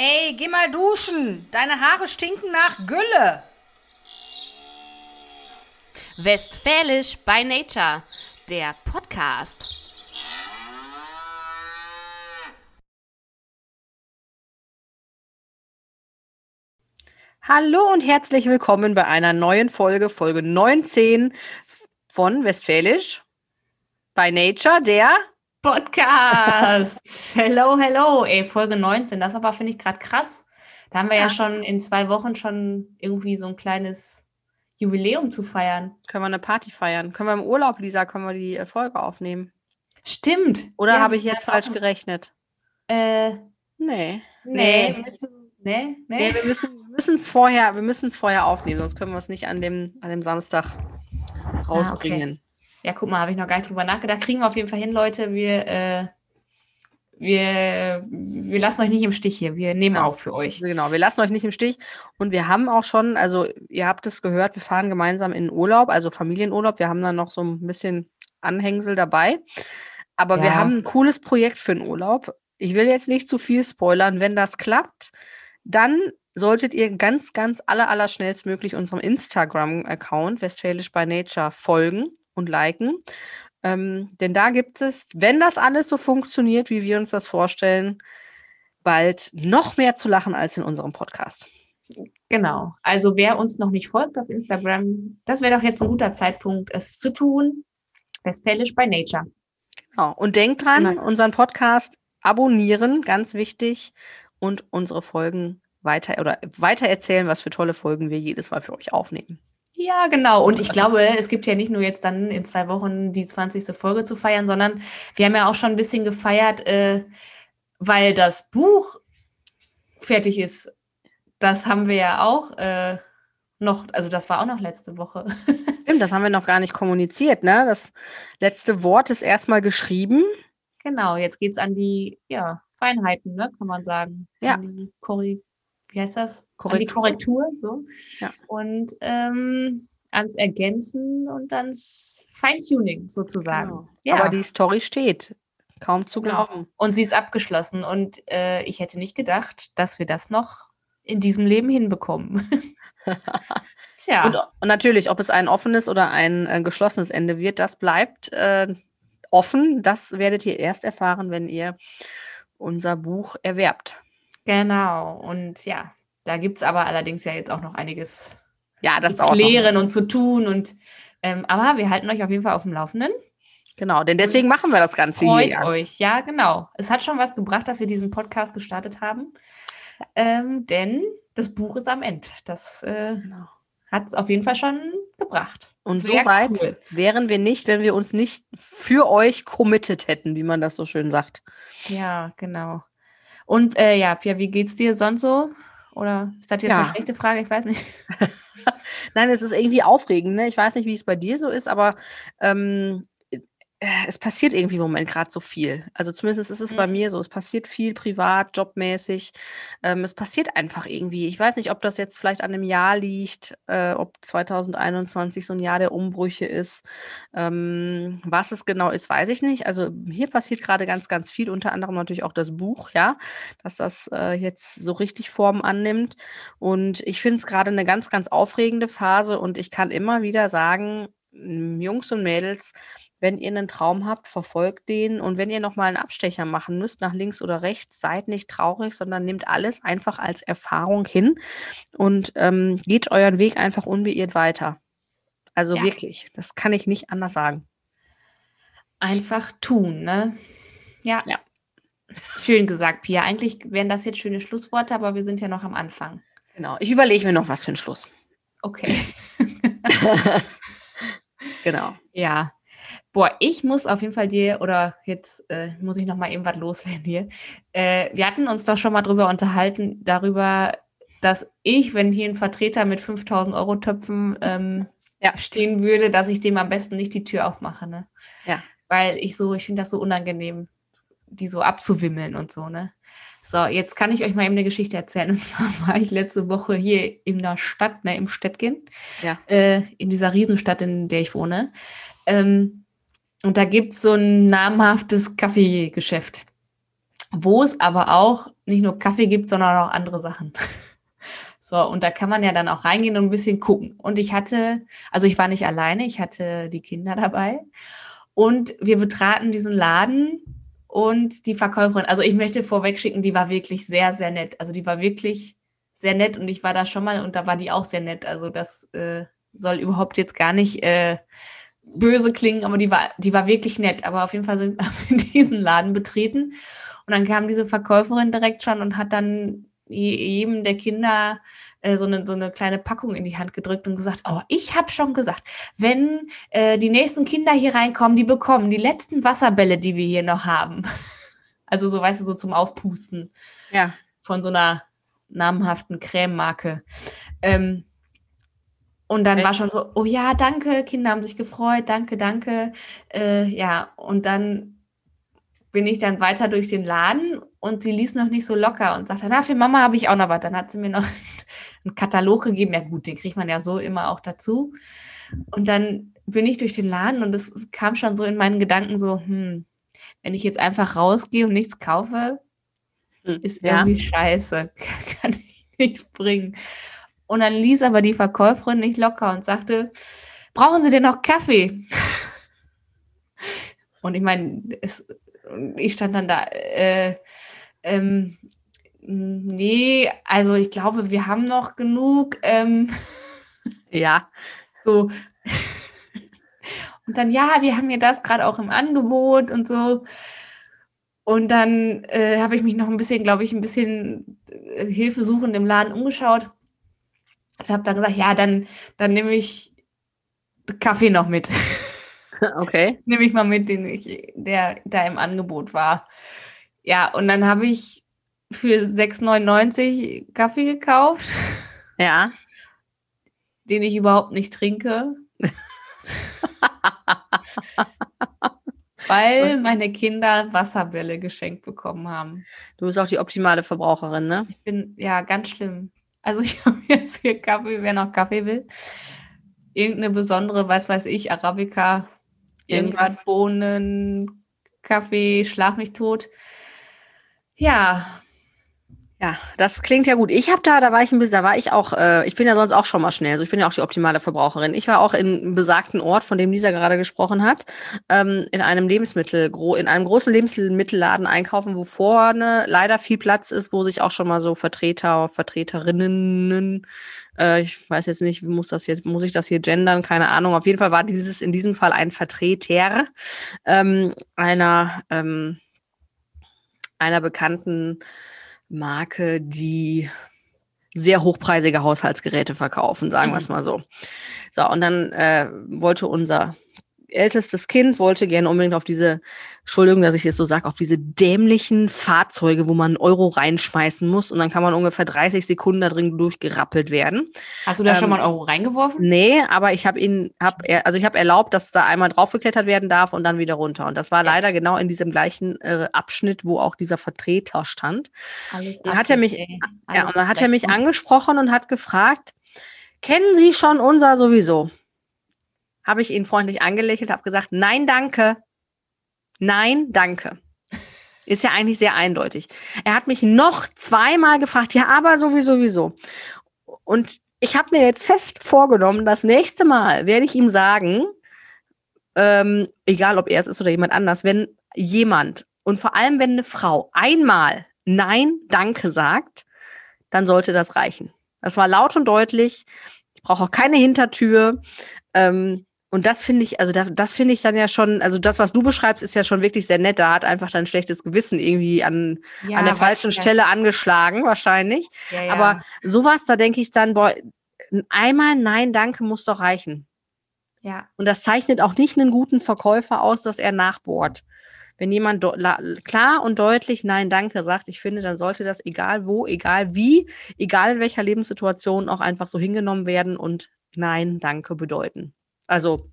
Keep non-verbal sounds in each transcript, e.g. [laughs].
Ey, geh mal duschen. Deine Haare stinken nach Gülle. Westfälisch by Nature, der Podcast. Hallo und herzlich willkommen bei einer neuen Folge, Folge 19 von Westfälisch by Nature, der Podcast. [laughs] hello, hello. Ey, Folge 19, das aber finde ich gerade krass. Da haben wir ja. ja schon in zwei Wochen schon irgendwie so ein kleines Jubiläum zu feiern. Können wir eine Party feiern? Können wir im Urlaub, Lisa, können wir die äh, Folge aufnehmen? Stimmt. Oder ja, habe ich jetzt falsch gerechnet? Äh, nee. Nee. Nee, müssen, nee, nee. nee wir müssen es vorher, vorher aufnehmen, sonst können wir es nicht an dem, an dem Samstag rausbringen. Ah, okay. Ja, guck mal, habe ich noch gar nicht drüber nachgedacht. Kriegen wir auf jeden Fall hin, Leute. Wir, äh, wir, wir lassen euch nicht im Stich hier. Wir nehmen genau. auf für euch. Genau, wir lassen euch nicht im Stich. Und wir haben auch schon, also ihr habt es gehört, wir fahren gemeinsam in Urlaub, also Familienurlaub. Wir haben da noch so ein bisschen Anhängsel dabei. Aber ja. wir haben ein cooles Projekt für den Urlaub. Ich will jetzt nicht zu viel spoilern. Wenn das klappt, dann solltet ihr ganz, ganz aller, aller schnellstmöglich unserem Instagram-Account Westfälisch by Nature folgen und liken. Ähm, denn da gibt es, wenn das alles so funktioniert, wie wir uns das vorstellen, bald noch mehr zu lachen als in unserem Podcast. Genau. Also wer uns noch nicht folgt auf Instagram, das wäre doch jetzt ein guter Zeitpunkt, es zu tun. Westfälisch by Nature. Genau. Und denkt dran, genau. unseren Podcast abonnieren, ganz wichtig, und unsere Folgen weiter oder weiter erzählen, was für tolle Folgen wir jedes Mal für euch aufnehmen. Ja, genau. Und ich glaube, es gibt ja nicht nur jetzt dann in zwei Wochen die 20. Folge zu feiern, sondern wir haben ja auch schon ein bisschen gefeiert, äh, weil das Buch fertig ist. Das haben wir ja auch äh, noch, also das war auch noch letzte Woche. [laughs] Stimmt, das haben wir noch gar nicht kommuniziert, ne? Das letzte Wort ist erstmal geschrieben. Genau, jetzt geht es an die ja, Feinheiten, ne, kann man sagen. Ja. An die Korri wie heißt das? Korrektur. die Korrektur. So. Ja. Und ähm, ans Ergänzen und ans Feintuning sozusagen. Genau. Ja. Aber die Story steht. Kaum zu genau. glauben. Und sie ist abgeschlossen. Und äh, ich hätte nicht gedacht, dass wir das noch in diesem Leben hinbekommen. [laughs] Tja. Und, und, natürlich, ob es ein offenes oder ein äh, geschlossenes Ende wird, das bleibt äh, offen. Das werdet ihr erst erfahren, wenn ihr unser Buch erwerbt. Genau. Und ja, da gibt es aber allerdings ja jetzt auch noch einiges ja, das zu klären und zu tun. Und ähm, aber wir halten euch auf jeden Fall auf dem Laufenden. Genau, denn deswegen machen wir das Ganze Freut hier. Freut euch, ja, genau. Es hat schon was gebracht, dass wir diesen Podcast gestartet haben. Ähm, denn das Buch ist am Ende. Das äh, genau. hat es auf jeden Fall schon gebracht. Und so weit cool. wären wir nicht, wenn wir uns nicht für euch committed hätten, wie man das so schön sagt. Ja, genau. Und äh, ja, Pia, wie geht's dir sonst so? Oder ist das jetzt ja. eine schlechte Frage? Ich weiß nicht. [laughs] [laughs] Nein, es ist irgendwie aufregend. Ne? Ich weiß nicht, wie es bei dir so ist, aber ähm, äh, es passiert irgendwie im Moment gerade so viel. Also zumindest ist es mhm. bei mir so. Es passiert viel privat, jobmäßig. Ähm, es passiert einfach irgendwie. Ich weiß nicht, ob das jetzt vielleicht an dem Jahr liegt, äh, ob 2021 so ein Jahr der Umbrüche ist. Ähm, was es genau ist, weiß ich nicht. Also hier passiert gerade ganz, ganz viel. Unter anderem natürlich auch das Buch, ja, dass das äh, jetzt so richtig Form annimmt. Und ich finde es gerade eine ganz, ganz aufregende Phase. Und ich kann immer wieder sagen, Jungs und Mädels, wenn ihr einen Traum habt, verfolgt den. Und wenn ihr nochmal einen Abstecher machen müsst, nach links oder rechts, seid nicht traurig, sondern nehmt alles einfach als Erfahrung hin und ähm, geht euren Weg einfach unbeirrt weiter. Also ja. wirklich, das kann ich nicht anders sagen. Einfach tun, ne? Ja. ja. Schön gesagt, Pia. Eigentlich wären das jetzt schöne Schlussworte, aber wir sind ja noch am Anfang. Genau. Ich überlege mir noch was für einen Schluss. Okay. [laughs] genau. Ja. Boah, ich muss auf jeden Fall dir, oder jetzt äh, muss ich noch mal eben was loswerden hier. Äh, wir hatten uns doch schon mal drüber unterhalten, darüber, dass ich, wenn hier ein Vertreter mit 5000 Euro Töpfen ähm, ja. stehen würde, dass ich dem am besten nicht die Tür aufmache, ne? Ja. Weil ich so, ich finde das so unangenehm, die so abzuwimmeln und so, ne? So, jetzt kann ich euch mal eben eine Geschichte erzählen. [laughs] Und zwar war ich letzte Woche hier in der Stadt, ne, im Städtchen, ja. äh, in dieser Riesenstadt, in der ich wohne. Ähm, und da gibt es so ein namhaftes Kaffeegeschäft. wo es aber auch nicht nur Kaffee gibt, sondern auch andere Sachen. [laughs] So, und da kann man ja dann auch reingehen und ein bisschen gucken. Und ich hatte, also ich war nicht alleine, ich hatte die Kinder dabei. Und wir betraten diesen Laden und die Verkäuferin, also ich möchte vorweg schicken, die war wirklich sehr, sehr nett. Also die war wirklich sehr nett und ich war da schon mal und da war die auch sehr nett. Also das äh, soll überhaupt jetzt gar nicht äh, böse klingen, aber die war, die war wirklich nett. Aber auf jeden Fall sind wir [laughs] diesen Laden betreten und dann kam diese Verkäuferin direkt schon und hat dann jedem der Kinder äh, so, eine, so eine kleine Packung in die Hand gedrückt und gesagt, oh, ich habe schon gesagt, wenn äh, die nächsten Kinder hier reinkommen, die bekommen die letzten Wasserbälle, die wir hier noch haben. [laughs] Also so, weißt du, so zum Aufpusten. Ja. Von so einer namhaften Crememarke. Ähm, und dann Echt? war schon so, oh ja, danke, Kinder haben sich gefreut, danke, danke. Äh, ja, und dann bin ich dann weiter durch den Laden und sie ließ noch nicht so locker und sagte, na, für Mama habe ich auch noch was. Dann hat sie mir noch [laughs] einen Katalog gegeben. Ja gut, den kriegt man ja so immer auch dazu. Und dann bin ich durch den Laden und es kam schon so in meinen Gedanken so, hm, wenn ich jetzt einfach rausgehe und nichts kaufe, hm, ist ja. irgendwie scheiße. [laughs] Kann ich nicht bringen. Und dann ließ aber die Verkäuferin nicht locker und sagte, brauchen Sie denn noch Kaffee? [laughs] Und ich meine, es ich stand dann da, äh, ähm, nee, also ich glaube, wir haben noch genug. Ähm, [laughs] ja. So. Und dann, ja, wir haben ja das gerade auch im Angebot und so. Und dann äh, habe ich mich noch ein bisschen, glaube ich, ein bisschen äh, hilfesuchend im Laden umgeschaut. Ich habe dann gesagt, ja, dann, dann nehme ich Kaffee noch mit. [laughs] Okay. [laughs] Nehme ich mal mit, den ich, der da im Angebot war. Ja, und dann habe ich für 6,99 Kaffee gekauft. Ja. [laughs] Den ich überhaupt nicht trinke. weil meine Kinder Wasserbälle geschenkt bekommen haben. Du bist auch die optimale Verbraucherin, ne? Ich bin ja ganz schlimm. Also [laughs] ich habe jetzt hier Kaffee, wer noch Kaffee will. Irgendeine besondere, was weiß ich, Arabica irgendwas, Bohnen, Kaffee, schlag mich tot. Ja. Ja, das klingt ja gut. Ich habe da, da war ich ein bisschen, da war ich auch, äh, ich bin ja sonst auch schon mal schnell, also ich bin ja auch die optimale Verbraucherin. Ich war auch in einem besagten Ort, von dem Lisa gerade gesprochen hat, ähm, in einem Lebensmittel, in einem großen Lebensmittelladen einkaufen, wo vorne leider viel Platz ist, wo sich auch schon mal so Vertreter, Vertreterinnen äh, ich weiß jetzt nicht, muss das jetzt, muss ich das hier gendern? Keine Ahnung. Auf jeden Fall war dieses in diesem Fall ein Vertreter ähm, einer, ähm, einer bekannten Marke, die sehr hochpreisige Haushaltsgeräte verkaufen, sagen mhm. wir es mal so. So, und dann äh, wollte unser ältestes Kind wollte gerne unbedingt auf diese, Entschuldigung, dass ich jetzt so sage, auf diese dämlichen Fahrzeuge, wo man einen Euro reinschmeißen muss und dann kann man ungefähr 30 Sekunden da drin durchgerappelt werden. Hast du da ähm, schon mal einen Euro reingeworfen? Nee, aber ich habe ihn, hab, also ich habe erlaubt, dass da einmal draufgeklettert werden darf und dann wieder runter. Und das war ja. leider genau in diesem gleichen äh, Abschnitt, wo auch dieser Vertreter stand. Alles und hat er mich, ja, und dann hat er mich angesprochen und hat gefragt, kennen Sie schon unser sowieso? Habe ich ihn freundlich angelächelt, habe gesagt, nein, danke. Nein, danke. Ist ja eigentlich sehr eindeutig. Er hat mich noch zweimal gefragt, ja, aber sowieso, sowieso. Und ich habe mir jetzt fest vorgenommen, das nächste Mal werde ich ihm sagen, ähm, egal ob er es ist oder jemand anders, wenn jemand und vor allem wenn eine Frau einmal Nein, danke sagt, dann sollte das reichen. Das war laut und deutlich. Ich brauche auch keine Hintertür. Ähm, und das finde ich, also das, das finde ich dann ja schon, also das, was du beschreibst, ist ja schon wirklich sehr nett. Da hat einfach dein schlechtes Gewissen irgendwie an, ja, an der falschen Stelle angeschlagen, wahrscheinlich. Ja, ja. Aber sowas, da denke ich dann, boah, einmal Nein, danke muss doch reichen. Ja. Und das zeichnet auch nicht einen guten Verkäufer aus, dass er nachbohrt. Wenn jemand klar und deutlich Nein, danke sagt, ich finde, dann sollte das egal wo, egal wie, egal in welcher Lebenssituation auch einfach so hingenommen werden und Nein, danke bedeuten. Also,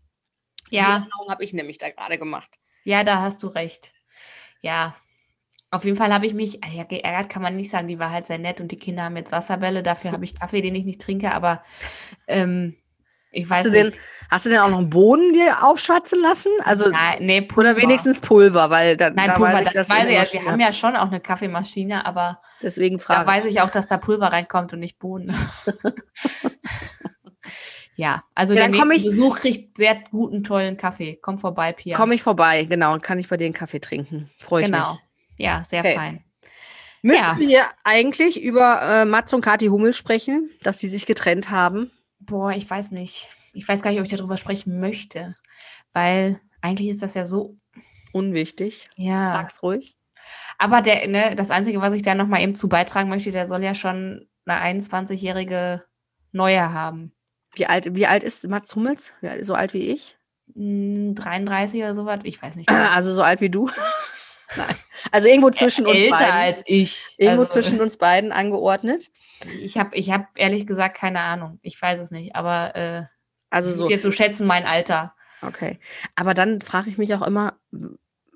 ja. habe ich nämlich da gerade gemacht. Ja, da hast du recht. Ja, auf jeden Fall habe ich mich, ja, geärgert kann man nicht sagen, die war halt sehr nett und die Kinder haben jetzt Wasserbälle, dafür habe ich Kaffee, den ich nicht trinke, aber ähm, Ich weiß Hast du, nicht. denn, hast du denn auch noch Bohnen dir aufschwatzen lassen? Also, Nein, nee, Pulver. oder wenigstens Pulver, weil da, Nein, da Pulver, weiß ich, das weiß ich. eine Also wir haben ja schon auch eine Kaffeemaschine, aber Deswegen da frage weiß ich auch, dass da Pulver reinkommt und nicht Bohnen. [laughs] ja, also Ja, der komm ich- Besuch kriegt sehr guten, tollen Kaffee. Komm vorbei, Pia. Komme ich vorbei, genau, und kann ich bei dir einen Kaffee trinken. Freue ich genau. mich. Ja, sehr Okay. fein. Müssen Ja. wir eigentlich über äh, Mats und Kathi Hummel sprechen, dass sie sich getrennt haben? Boah, ich weiß nicht. Ich weiß gar nicht, ob ich darüber sprechen möchte, weil eigentlich ist das ja so, Unwichtig. ja. Sag's ruhig. Aber der, ne, das Einzige, was ich da noch mal eben zu beitragen möchte, der soll ja schon eine 21-jährige Neue haben. Wie alt, wie alt ist Mats Hummels? Alt, so alt wie ich? Hm, 33 oder sowas, ich weiß nicht. [clears throat] Also so alt wie du? [laughs] Nein. Also irgendwo zwischen uns Älter beiden. als ich. irgendwo Also, zwischen uns beiden angeordnet. Ich habe ich hab ehrlich gesagt keine Ahnung. Ich weiß es nicht, aber äh, Also so. jetzt so schätzen mein Alter. Okay. Aber dann frage ich mich auch immer,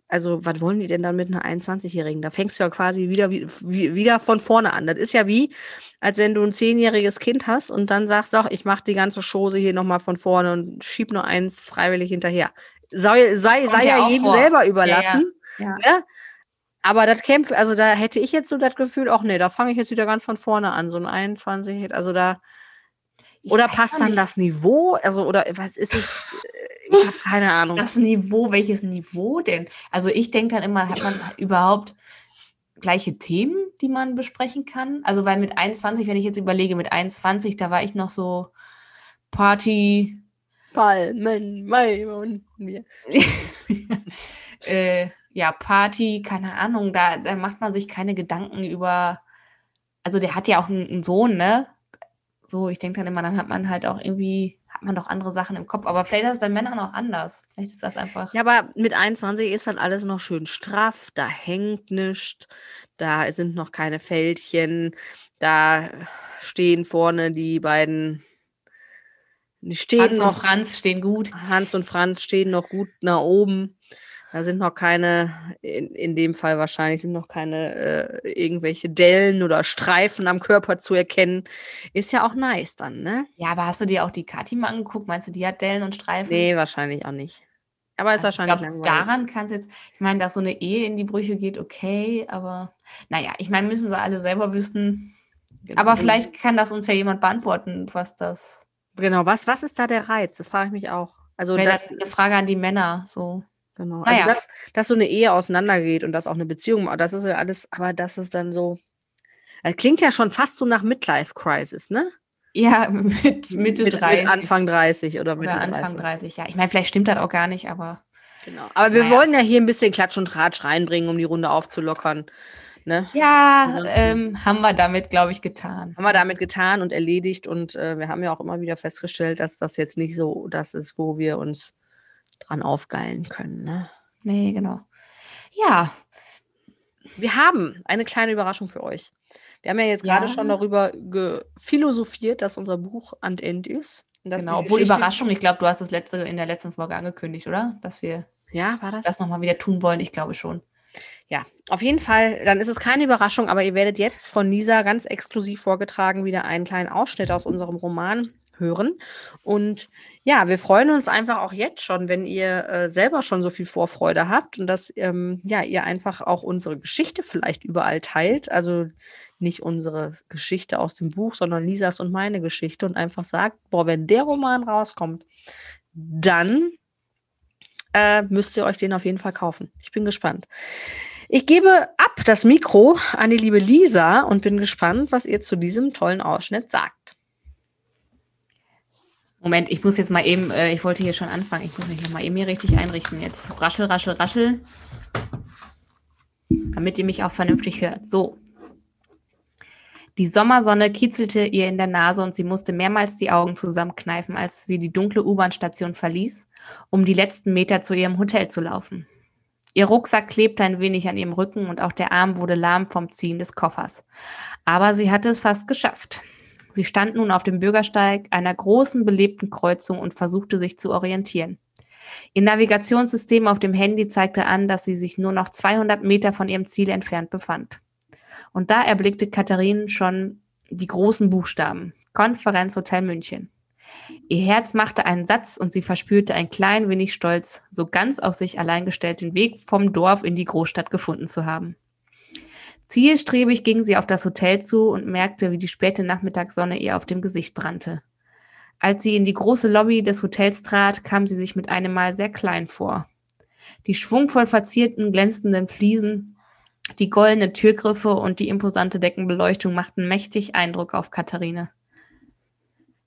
also was wollen die denn dann mit einer 21-Jährigen? Da fängst du ja quasi wieder, wie, wie, wieder von vorne an. Das ist ja wie, als wenn du ein zehnjähriges Kind hast und dann sagst, auch ich mache die ganze Chose hier nochmal von vorne und schieb nur eins freiwillig hinterher. Sei, sei, sei ja ja jedem vor. selber überlassen. Ja. Ne? Aber das kämpft, also da hätte ich jetzt so das Gefühl, auch nee, da fange ich jetzt wieder ganz von vorne an, so ein 21, also da, Ich oder passt dann nicht. das Niveau, also oder was ist es, ich habe keine Ahnung. Das Niveau, welches Niveau denn? Also ich denke dann immer, hat man überhaupt gleiche Themen, die man besprechen kann? Also weil mit 21, wenn ich jetzt überlege, mit 21, da war ich noch so Party, Palmen, Mai und mir. [laughs] äh, ja, Party, keine Ahnung, da, da macht man sich keine Gedanken über, also der hat ja auch einen, einen Sohn, ne? So, ich denke dann immer, dann hat man halt auch irgendwie, hat man doch andere Sachen im Kopf. Aber vielleicht ist das bei Männern auch anders. Vielleicht ist das einfach. Ja, aber mit 21 ist dann alles noch schön straff, da hängt nichts, da sind noch keine Fältchen, da stehen vorne die beiden, die stehen Hans und noch, Franz stehen gut. Hans und Franz stehen noch gut nach oben. Da sind noch keine, in, in dem Fall wahrscheinlich sind noch keine äh, irgendwelche Dellen oder Streifen am Körper zu erkennen. Ist ja auch nice dann, ne? Ja, aber hast du dir auch die Kati mal angeguckt? Meinst du, die hat Dellen und Streifen? Nee, wahrscheinlich auch nicht. Aber ist Also wahrscheinlich ich glaub, daran kann es jetzt, ich meine, dass so eine Ehe in die Brüche geht, okay, aber naja, ich meine, müssen sie alle selber wissen. Genau. Aber vielleicht kann das uns ja jemand beantworten, was das. Genau, was, was ist da der Reiz? Das frage ich mich auch. Also, Wäre das, das eine Frage an die Männer. So. Genau. Naja. Also, dass, dass so eine Ehe auseinandergeht und dass auch eine Beziehung, das ist ja alles, aber das ist dann so. Das klingt ja schon fast so nach Midlife-Crisis, ne? Ja, [laughs] mit Mitte mit, 30. Mit Anfang 30 oder Mitte oder Anfang 30. 30, ja. Ich meine, vielleicht stimmt das auch gar nicht, aber Genau. Aber wir Naja. wollen ja hier ein bisschen Klatsch und Tratsch reinbringen, um die Runde aufzulockern. Ne? ja, ähm, haben wir damit, glaube ich, getan. Haben wir damit getan und erledigt und äh, wir haben ja auch immer wieder festgestellt, dass das jetzt nicht so das ist, wo wir uns dran aufgeilen können. Ne? Nee, genau. Ja, Wir haben eine kleine Überraschung für euch. Wir haben ja jetzt gerade Ja. schon darüber philosophiert, dass unser Buch an End ist. Genau. Obwohl Überraschung, ich glaube, du hast das letzte in der letzten Folge angekündigt, oder? Dass wir Ja, war das? das nochmal wieder tun wollen. Ich glaube schon. Ja, auf jeden Fall, dann ist es keine Überraschung, aber ihr werdet jetzt von Nisa ganz exklusiv vorgetragen wieder einen kleinen Ausschnitt aus unserem Roman hören. Und ja, wir freuen uns einfach auch jetzt schon, wenn ihr äh, selber schon so viel Vorfreude habt und dass ähm, ja, ihr einfach auch unsere Geschichte vielleicht überall teilt. Also nicht unsere Geschichte aus dem Buch, sondern Lisas und meine Geschichte und einfach sagt, boah, wenn der Roman rauskommt, dann äh, müsst ihr euch den auf jeden Fall kaufen. Ich bin gespannt. Ich gebe ab das Mikro an die liebe Lisa und bin gespannt, was ihr zu diesem tollen Ausschnitt sagt. Moment, ich muss jetzt mal eben, äh, ich wollte hier schon anfangen. Ich muss mich noch mal eben hier richtig einrichten jetzt. Raschel, raschel, raschel. Damit ihr mich auch vernünftig hört. So. Die Sommersonne kitzelte ihr in der Nase und sie musste mehrmals die Augen zusammenkneifen, als sie die dunkle U-Bahn-Station verließ, um die letzten Meter zu ihrem Hotel zu laufen. Ihr Rucksack klebte ein wenig an ihrem Rücken und auch der Arm wurde lahm vom Ziehen des Koffers. Aber sie hatte es fast geschafft. Sie stand nun auf dem Bürgersteig einer großen belebten Kreuzung und versuchte sich zu orientieren. Ihr Navigationssystem auf dem Handy zeigte an, dass sie sich nur noch 200 Meter von ihrem Ziel entfernt befand. Und da erblickte Katharine schon die großen Buchstaben. Konferenzhotel München. Ihr Herz machte einen Satz und sie verspürte ein klein wenig Stolz, so ganz auf sich allein gestellt den Weg vom Dorf in die Großstadt gefunden zu haben. Zielstrebig ging sie auf das Hotel zu und merkte, wie die späte Nachmittagssonne ihr auf dem Gesicht brannte. Als sie in die große Lobby des Hotels trat, kam sie sich mit einem Mal sehr klein vor. Die schwungvoll verzierten, glänzenden Fliesen, die goldenen Türgriffe und die imposante Deckenbeleuchtung machten mächtig Eindruck auf Katharine.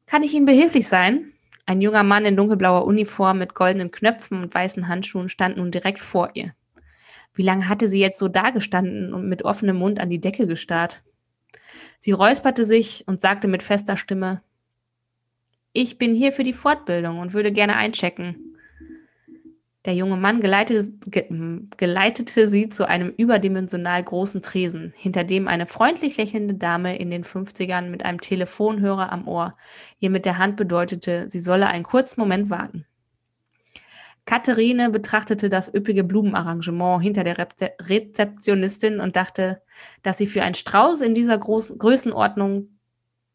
Kann ich Ihnen behilflich sein? Ein junger Mann in dunkelblauer Uniform mit goldenen Knöpfen und weißen Handschuhen stand nun direkt vor ihr. Wie lange hatte sie jetzt so dagestanden und mit offenem Mund an die Decke gestarrt? Sie räusperte sich und sagte mit fester Stimme, ich bin hier für die Fortbildung und würde gerne einchecken. Der junge Mann geleitete, ge, geleitete sie zu einem überdimensional großen Tresen, hinter dem eine freundlich lächelnde Dame in den 50ern mit einem Telefonhörer am Ohr ihr mit der Hand bedeutete, sie solle einen kurzen Moment warten. Katharine betrachtete das üppige Blumenarrangement hinter der Reze Rezeptionistin und dachte, dass sie für einen Strauß in dieser Groß Größenordnung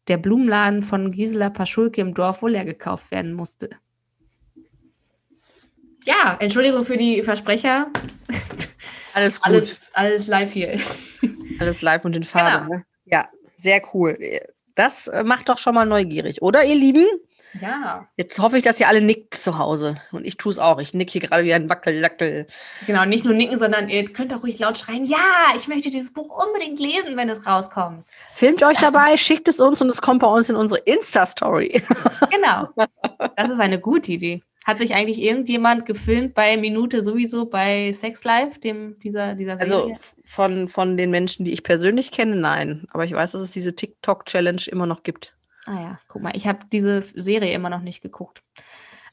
der Blumenladen von Gisela Paschulke im Dorf wohl leer gekauft werden musste. Ja, Entschuldigung für die Versprecher. [laughs] Alles gut. Alles, alles live hier. [laughs] Alles live und in Farbe. Genau. Ne? Ja, sehr cool. Das äh, macht doch schon mal neugierig, oder ihr Lieben? Ja. Jetzt hoffe ich, dass ihr alle nickt zu Hause. Und ich tue es auch. Ich nicke hier gerade wie ein Wackeldackel. Genau, nicht nur nicken, sondern ihr könnt auch ruhig laut schreien, ja, ich möchte dieses Buch unbedingt lesen, wenn es rauskommt. Filmt euch dabei, schickt es uns und es kommt bei uns in unsere Insta-Story. [laughs] Genau. Das ist eine gute Idee. Hat sich eigentlich irgendjemand gefilmt bei Minute sowieso bei Sex Life, dem dieser, dieser Serie? Also von, von den Menschen, die ich persönlich kenne, nein. Aber ich weiß, dass es diese TikTok-Challenge immer noch gibt. Ah ja, guck mal, ich habe diese Serie immer noch nicht geguckt.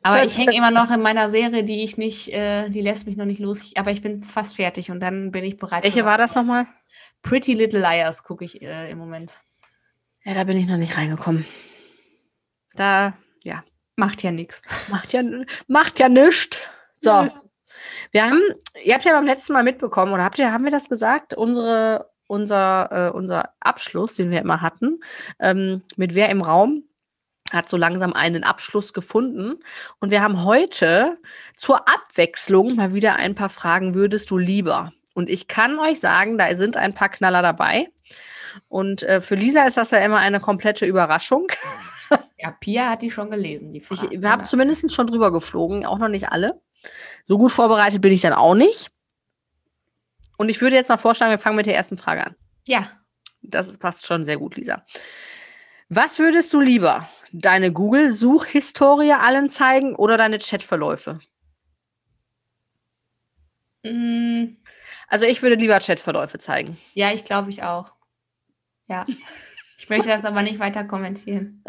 Aber ich hänge immer noch in meiner Serie, die ich nicht, äh, die lässt mich noch nicht los. Ich, aber ich bin fast fertig und dann bin ich bereit. Welche war das nochmal? Pretty Little Liars gucke ich äh, im Moment. Ja, da bin ich noch nicht reingekommen. Da, ja. Macht ja nichts. [laughs] Macht ja, macht ja nichts. So. Wir haben, ihr habt ja beim letzten Mal mitbekommen, oder habt ihr, haben wir das gesagt? Unsere, unser, äh, unser Abschluss, den wir immer hatten, ähm, mit Wer im Raum, hat so langsam einen Abschluss gefunden. Und wir haben heute zur Abwechslung mal wieder ein paar Fragen, würdest du lieber? Und ich kann euch sagen, da sind ein paar Knaller dabei. Und äh, für Lisa ist das ja immer eine komplette Überraschung. [laughs] Ja, Pia hat die schon gelesen, die Frage. Ich, wir haben zumindest schon drüber geflogen, auch noch nicht alle. So gut vorbereitet bin ich dann auch nicht. Und ich würde jetzt mal vorschlagen, wir fangen mit der ersten Frage an. Ja. Das passt schon sehr gut, Lisa. Was würdest du lieber? Deine Google-Suchhistorie allen zeigen oder deine Chatverläufe? Mm. Also ich würde lieber Chatverläufe zeigen. Ja, ich glaube ich auch. Ja. Ich möchte das aber nicht weiter kommentieren.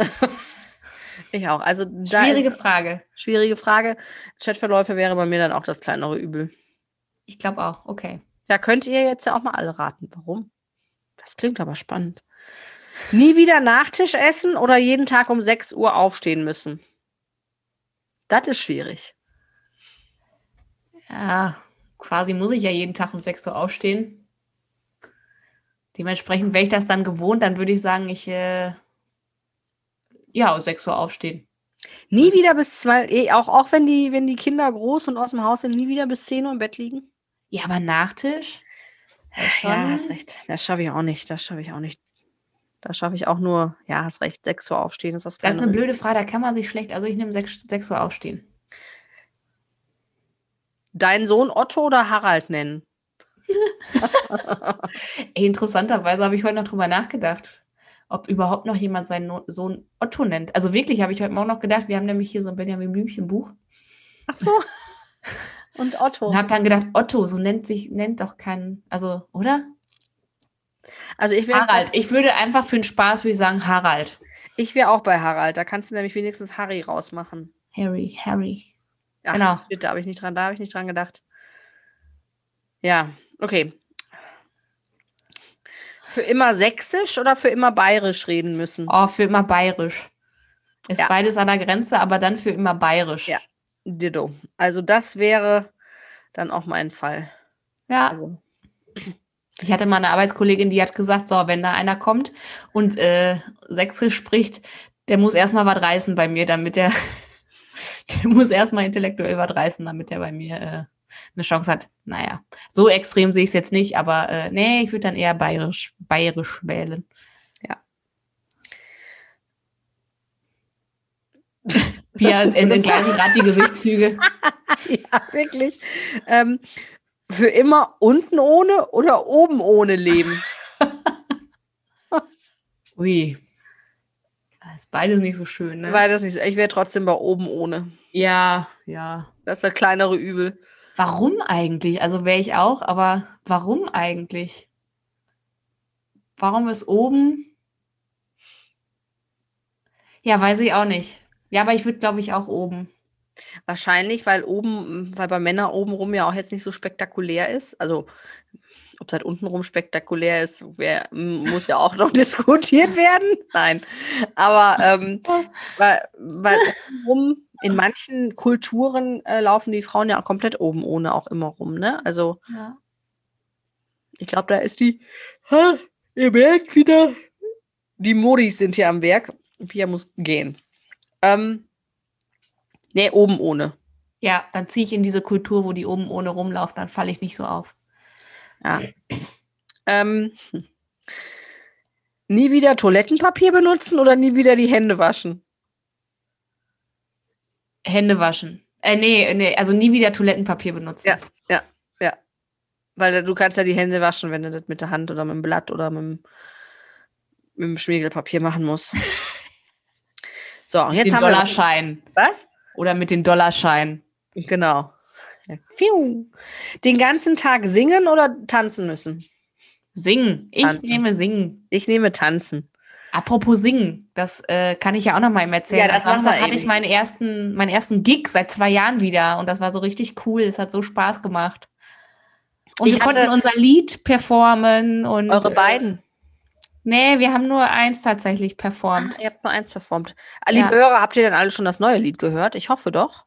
[laughs] ich auch. Also schwierige Frage. Schwierige Frage. Chatverläufe wäre bei mir dann auch das kleinere Übel. Ich glaube auch. Okay. Ja, könnt ihr jetzt ja auch mal alle raten. Warum? Das klingt aber spannend. Nie wieder Nachtisch essen oder jeden Tag um 6 Uhr aufstehen müssen? Das ist schwierig. Ja, quasi muss ich ja jeden Tag um 6 Uhr aufstehen. Dementsprechend wäre ich das dann gewohnt, dann würde ich sagen, ich äh, ja, um 6 Uhr aufstehen. Nie wieder bis zwei, eh, auch, auch wenn die, wenn die Kinder groß und aus dem Haus sind, nie wieder bis 10 Uhr im Bett liegen? Ja, aber Nachtisch? Ja, hast recht. Das schaffe ich auch nicht. Das schaffe ich auch nicht. Da schaffe ich auch nur, ja, hast recht, 6 Uhr aufstehen ist das Das ist eine blöde Frage, da kann man sich schlecht, also ich nehme 6, 6 Uhr aufstehen. Deinen Sohn Otto oder Harald nennen? [laughs] Ey, interessanterweise habe ich heute noch drüber nachgedacht, ob überhaupt noch jemand seinen Sohn Otto nennt. Also wirklich habe ich heute Morgen noch gedacht, wir haben nämlich hier so ein Benjamin Blümchen Buch. Ach so. [laughs] Und Otto. Und habe dann gedacht, Otto, so nennt sich, nennt doch keinen, also, oder? Also ich wäre. Harald. Ich würde einfach für den Spaß, würde ich sagen, Harald. Ich wäre auch bei Harald. Da kannst du nämlich wenigstens Harry rausmachen. Harry, Harry. Ach, genau. Da habe ich nicht dran, da habe ich nicht dran gedacht. Ja, okay. Für immer sächsisch oder für immer bayerisch reden müssen? Oh, für immer bayerisch. Ist ja. beides an der Grenze, aber dann für immer bayerisch. Ja, ditto. Also das wäre dann auch mein Fall. Ja. Also. Ich hatte mal eine Arbeitskollegin, die hat gesagt, so, wenn da einer kommt und äh, sächsisch spricht, Der muss erstmal was reißen bei mir, damit der, [laughs] der muss erstmal intellektuell was reißen, damit er bei mir äh, eine Chance hat. Naja, so extrem sehe ich es jetzt nicht, aber äh, nee, ich würde dann eher bayerisch, bayerisch wählen. Ja. [laughs] Ja, in den gleichen Grad die Gesichtszüge. [laughs] ja, wirklich. Ähm, für immer unten ohne oder oben ohne leben? [laughs] Ui. Das ist beides nicht so schön, ne? Beides nicht so. Ich wäre trotzdem bei oben ohne. Ja, ja. Das ist der kleinere Übel. Warum eigentlich? Also wäre ich auch, aber warum eigentlich? Warum ist oben? Ja, weiß ich auch nicht. Ja, aber ich würde, glaube ich, auch oben. Wahrscheinlich, weil oben, weil bei Männern obenrum ja auch jetzt nicht so spektakulär ist. Also, ob es halt untenrum spektakulär ist, wär, muss ja auch noch [laughs] diskutiert werden. Nein. Aber ähm, [laughs] weil, weil obenrum in manchen Kulturen äh, laufen die Frauen ja auch komplett oben ohne auch immer rum, ne? Also, Ja. ich glaube, da ist die. Ha, ihr merkt wieder. Die Modis sind hier am Werk. Pia muss gehen. Ähm, nee, oben ohne. Ja, dann ziehe ich in diese Kultur, wo die oben ohne rumlaufen, dann falle ich nicht so auf. Ja. Ähm, nie wieder Toilettenpapier benutzen oder nie wieder die Hände waschen? Hände waschen. Äh, nee, nee, also nie wieder Toilettenpapier benutzen. Ja. Weil du kannst ja die Hände waschen, wenn du das mit der Hand oder mit dem Blatt oder mit dem, mit dem Schmiegelpapier machen musst. [laughs] So, und jetzt den haben wir. Dollarschein. Was? Oder mit den Dollarschein. Genau. Den ganzen Tag singen oder tanzen müssen? Singen. Ich Tanzen. nehme Singen. Ich nehme tanzen. Apropos Singen, das äh, kann ich ja auch noch mal erzählen. Ja, das Am wir Samstag hatte ich meinen ersten, meinen ersten Gig seit zwei Jahren wieder und das war so richtig cool. Es hat so Spaß gemacht. Und Ich wir konnten unser Lied performen und Eure äh, beiden. Nee, wir haben nur eins tatsächlich performt. Ah, ihr habt nur eins performt. Ah, Liebe Ja. Hörer, habt ihr denn alle schon das neue Lied gehört? Ich hoffe doch.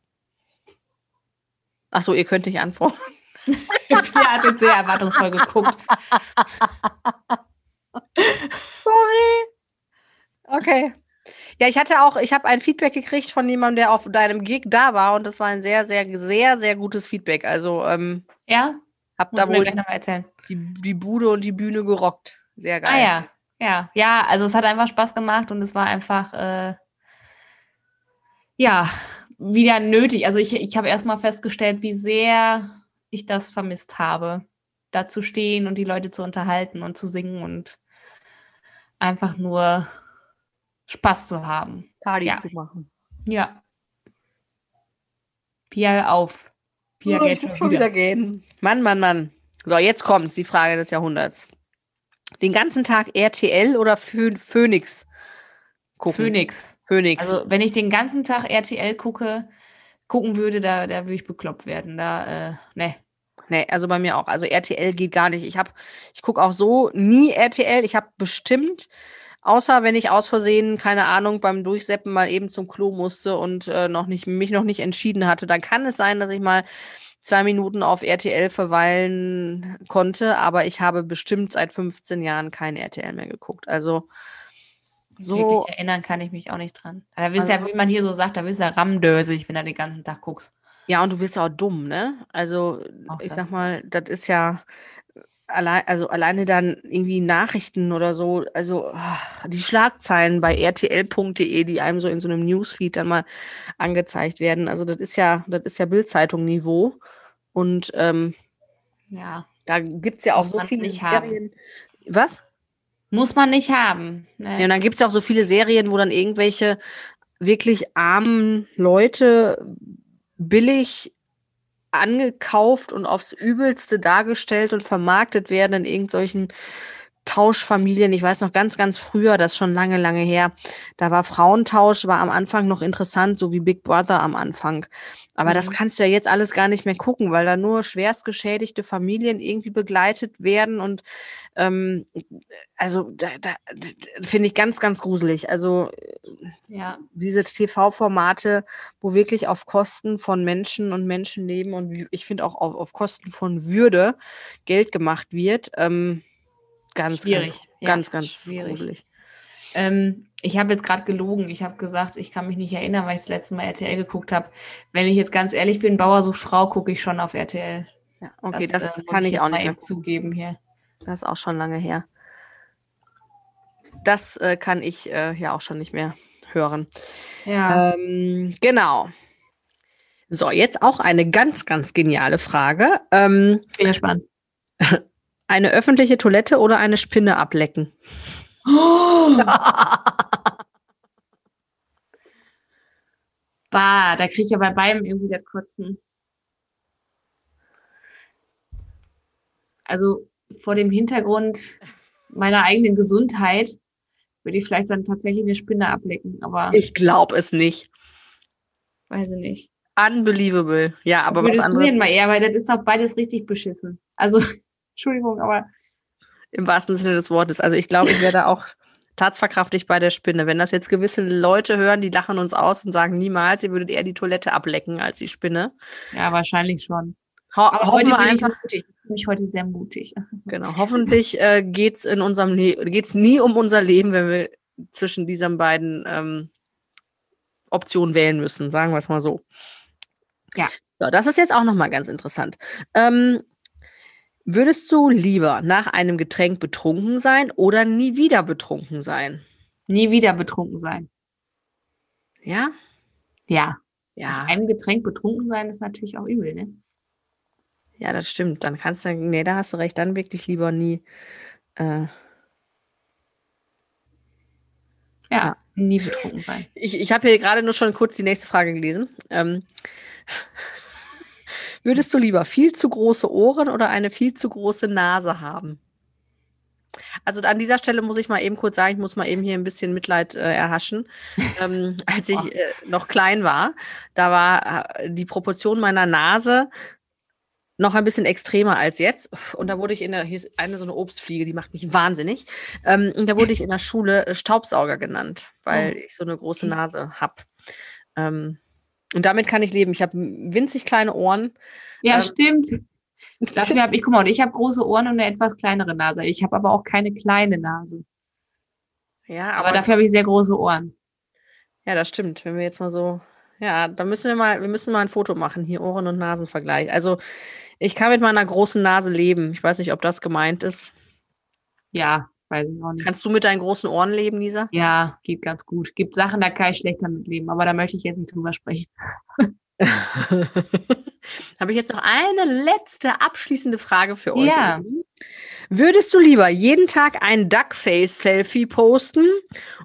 Ach so, ihr könnt nicht antworten. [laughs] Pia hat jetzt sehr erwartungsvoll geguckt. Sorry. Okay. Ja, ich hatte auch, ich habe ein Feedback gekriegt von jemandem, der auf deinem Gig da war und das war ein sehr, sehr, sehr, sehr gutes Feedback. Also ähm, Ja, hab muss da wohl die, die Bude und die Bühne gerockt. Sehr geil. Ah ja, ja, ja. Also es hat einfach Spaß gemacht und es war einfach äh, ja wieder nötig. Also ich, ich habe erstmal festgestellt, wie sehr ich das vermisst habe, da zu stehen und die Leute zu unterhalten und zu singen und einfach nur Spaß zu haben. Party Ja. zu machen. Ja. Pia auf. Pia Oh, geht schon wieder. wieder gehen. Mann, Mann, Mann. So, jetzt kommt's, die Frage des Jahrhunderts. Den ganzen Tag RTL oder Phoenix gucken? Phoenix. Phoenix. Also wenn ich den ganzen Tag RTL gucke, gucken würde, da, da würde ich bekloppt werden. Da, äh, ne. Nee, also bei mir auch. Also RTL geht gar nicht. Ich habe, ich gucke auch so nie RTL. Ich habe bestimmt, außer wenn ich aus Versehen, keine Ahnung, beim Durchseppen mal eben zum Klo musste und äh, noch nicht, mich noch nicht entschieden hatte, dann kann es sein, dass ich mal zwei Minuten auf RTL verweilen konnte, aber ich habe bestimmt seit 15 Jahren kein RTL mehr geguckt. Also so, Wirklich erinnern kann ich mich auch nicht dran. Da bist Also- ja, wie man hier so sagt, da bist du ja rammdösig, wenn du den ganzen Tag guckst. ja, und du wirst ja auch dumm, ne? Also Auch ich das. sag mal, das ist ja allein, also alleine dann irgendwie Nachrichten oder so, also ah, die Schlagzeilen bei rtl.de, die einem so in so einem Newsfeed dann mal angezeigt werden. Also das ist ja, das ist ja Bildzeitung-Niveau. Und ähm, Ja. da gibt es ja auch Muss so viele nicht haben. Serien. Was? Muss man nicht haben. Ne? Ja, und dann gibt es ja auch so viele Serien, wo dann irgendwelche wirklich armen Leute billig angekauft und aufs Übelste dargestellt und vermarktet werden in irgendwelchen Tauschfamilien. Ich weiß noch ganz, ganz früher, das schon lange, lange her. Da war Frauentausch, war am Anfang noch interessant, so wie Big Brother am Anfang. Aber das Mhm. kannst du ja jetzt alles gar nicht mehr gucken, weil da nur schwerst geschädigte Familien irgendwie begleitet werden und ähm, also da, da, finde ich ganz, ganz gruselig. Also Ja. diese TV-Formate, wo wirklich auf Kosten von Menschen und Menschenleben und ich finde auch auf, auf Kosten von Würde Geld gemacht wird, ähm, ganz, Schwierig. ganz, Ja, ganz, ganz schwierig. Ähm, ich habe jetzt gerade gelogen. Ich habe gesagt, ich kann mich nicht erinnern, weil ich das letzte Mal RTL geguckt habe. Wenn ich jetzt ganz ehrlich bin, Bauer sucht Frau, gucke ich schon auf RTL. Ja, okay, das, das äh, kann ich, ich auch nicht mehr zugeben hier. Das ist auch schon lange her. Das äh, kann ich äh, ja auch schon nicht mehr hören. Ja. Ähm, genau. So, jetzt auch eine ganz, ganz geniale Frage. Ähm, Sehr spannend. [laughs] Eine öffentliche Toilette oder eine Spinne ablecken? Oh. [laughs] bah, da kriege ich ja bei beidem irgendwie das Kotzen. Also vor dem Hintergrund meiner eigenen Gesundheit würde ich vielleicht dann tatsächlich eine Spinne ablecken, aber. Ich glaube es nicht. Weiß ich nicht. Unbelievable. Ja, aber was anderes. Mal eher, weil das ist doch beides richtig beschissen. Also, Entschuldigung, aber. Im wahrsten Sinne des Wortes. Also, ich glaube, ich werde auch tatsverkraftig bei der Spinne. Wenn das jetzt gewisse Leute hören, die lachen uns aus und sagen niemals, ihr würdet eher die Toilette ablecken als die Spinne. Ja, wahrscheinlich schon. Ho aber hoffen wir einfach. Ich bin mich heute sehr mutig. [laughs] Genau. Hoffentlich äh, geht es in unserem Leben, geht es nie um unser Leben, wenn wir zwischen diesen beiden ähm, Optionen wählen müssen, sagen wir es mal so. Ja. So, das ist jetzt auch nochmal ganz interessant. Ähm, würdest du lieber nach einem Getränk betrunken sein oder nie wieder betrunken sein? Nie wieder betrunken sein. Ja? Ja. Ja. Nach einem Getränk betrunken sein ist natürlich auch übel, ne? Ja, das stimmt. Dann kannst du, nee, da hast du recht, dann wirklich lieber nie. Äh, ja, ja, nie betrunken sein. Ich, ich habe hier gerade nur schon kurz die nächste Frage gelesen. Ähm, würdest du lieber viel zu große Ohren oder eine viel zu große Nase haben? Also an dieser Stelle muss ich mal eben kurz sagen, ich muss mal eben hier ein bisschen Mitleid äh, erhaschen. [laughs] ähm, als ich äh, noch klein war, da war äh, die Proportion meiner Nase noch ein bisschen extremer als jetzt. Und da wurde ich in der, hier ist eine so eine Obstfliege, die macht mich wahnsinnig. Ähm, und da wurde ich in der Schule äh, Staubsauger genannt, weil oh. ich so eine große Nase habe. Ähm, und damit kann ich leben. Ich habe winzig kleine Ohren. Ja, ähm, stimmt. [laughs] Dafür habe ich, guck mal, ich habe große Ohren und eine etwas kleinere Nase. Ich habe aber auch keine kleine Nase. Ja, aber, aber dafür habe ich sehr große Ohren. Ja, das stimmt. Wenn wir jetzt mal so, ja, da müssen wir mal, wir müssen mal ein Foto machen, hier Ohren- und Nasenvergleich. Also ich kann mit meiner großen Nase leben. Ich weiß nicht, ob das gemeint ist. Ja, weiß ich auch nicht. Kannst du mit deinen großen Ohren leben, Lisa? Ja, geht ganz gut. Gibt Sachen, da kann ich schlechter mit leben, aber da möchte ich jetzt nicht drüber sprechen. [laughs] Habe ich jetzt noch eine letzte abschließende Frage für euch. Ja. Würdest du lieber jeden Tag ein Duckface-Selfie posten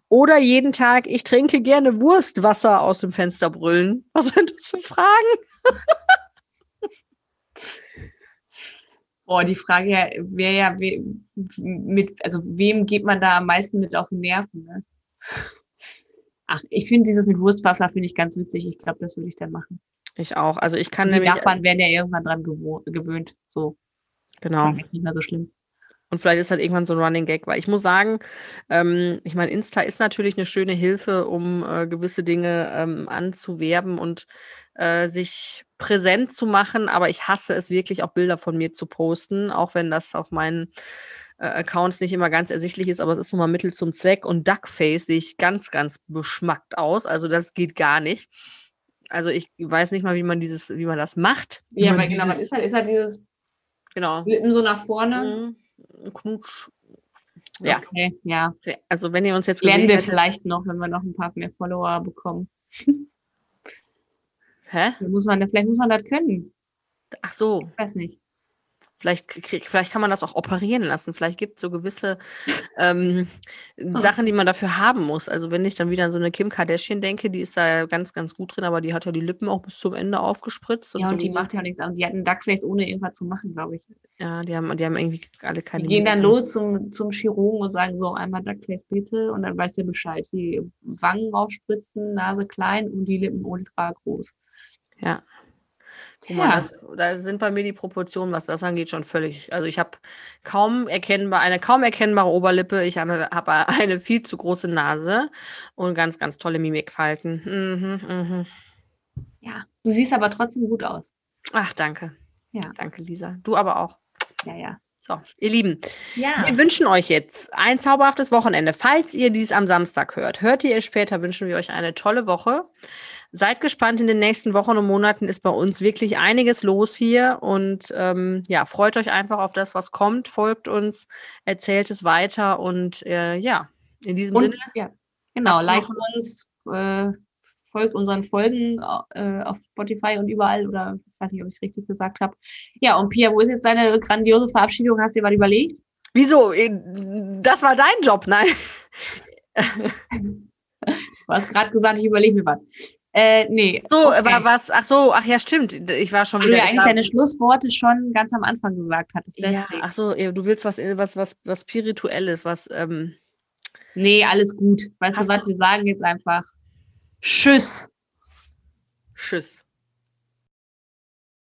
oder jeden Tag, ich trinke gerne Wurstwasser aus dem Fenster brüllen? Was sind das für Fragen? [laughs] Oh, die Frage wäre ja, we, mit, also wem geht man da am meisten mit auf den Nerven? Ne? Ach, ich finde dieses mit Wurstwasser finde ich ganz witzig. Ich glaube, das würde ich dann machen. Ich auch. Also ich kann die nämlich. Die Nachbarn werden ja irgendwann dran gewöhnt. So. Genau. Ist nicht mehr so schlimm. Und vielleicht ist halt irgendwann so ein Running Gag, weil ich muss sagen, ähm, ich meine, Insta ist natürlich eine schöne Hilfe, um äh, gewisse Dinge ähm, anzuwerben und äh, sich präsent zu machen, aber ich hasse es wirklich auch Bilder von mir zu posten, auch wenn das auf meinen äh, Accounts nicht immer ganz ersichtlich ist, aber es ist nun mal Mittel zum Zweck und Duckface sehe ich ganz, ganz beschmackt aus, also das geht gar nicht. Also ich weiß nicht mal, wie man dieses, wie man das macht. Ja, weil genau, ist halt, ist halt dieses genau. Lippen so nach vorne. Mhm. Knutsch. Ja. Okay, ja. Also wenn ihr uns jetzt lernen wir hättet, vielleicht noch, wenn wir noch ein paar mehr Follower bekommen. Hä? muss man, vielleicht muss man das können. Ach so. Ich weiß nicht. Vielleicht, vielleicht kann man das auch operieren lassen. Vielleicht gibt es so gewisse ähm, hm. Sachen, die man dafür haben muss. Also wenn ich dann wieder an so eine Kim Kardashian denke, die ist da ganz, ganz gut drin, aber die hat ja die Lippen auch bis zum Ende aufgespritzt. Und ja, und die macht ja nichts an. Sie hat einen Duckface ohne irgendwas zu machen, glaube ich. Ja, die haben, die haben irgendwie alle keine Die gehen dann los zum, zum Chirurgen und sagen so, einmal Duckface bitte und dann weiß der Bescheid. Die Wangen aufspritzen, Nase klein und die Lippen ultra groß. Ja. Guck mal, ja. das, da sind bei mir die Proportionen, was das angeht, schon völlig. Also ich habe kaum erkennbar, eine kaum erkennbare Oberlippe, ich habe, habe [laughs] eine viel zu große Nase und ganz, ganz tolle Mimikfalten. Mhm, mhm. Ja, du siehst aber trotzdem gut aus. Ach, danke. Ja. Danke, Lisa. Du aber auch. Ja, ja. So, ihr Lieben, Ja. wir wünschen euch jetzt ein zauberhaftes Wochenende. Falls ihr dies am Samstag hört, hört ihr es später, wünschen wir euch eine tolle Woche. Seid gespannt, in den nächsten Wochen und Monaten ist bei uns wirklich einiges los hier und ähm, ja, freut euch einfach auf das, was kommt, folgt uns, erzählt es weiter und äh, ja, in diesem Und, Sinne, ja, genau, Hast du like noch- uns, äh, folgt unseren Folgen äh, auf Spotify und überall oder ich weiß nicht, ob ich es richtig gesagt habe. Ja, und Pia, wo ist jetzt deine grandiose Verabschiedung? Hast du dir was überlegt? wieso? Äh, Das war dein Job, nein? [laughs] Du hast gerade gesagt, ich überlege mir was. Äh, nee. So, okay. war was, ach so, ach ja, stimmt. Ich war schon Weil du wieder. ja ich eigentlich deine Schlussworte schon ganz am Anfang gesagt hattest. ja, ach so, du willst was, was, was, was Spirituelles, was, ähm, Nee, alles gut. Weißt Hast du was? du- Wir sagen jetzt einfach Tschüss. Tschüss.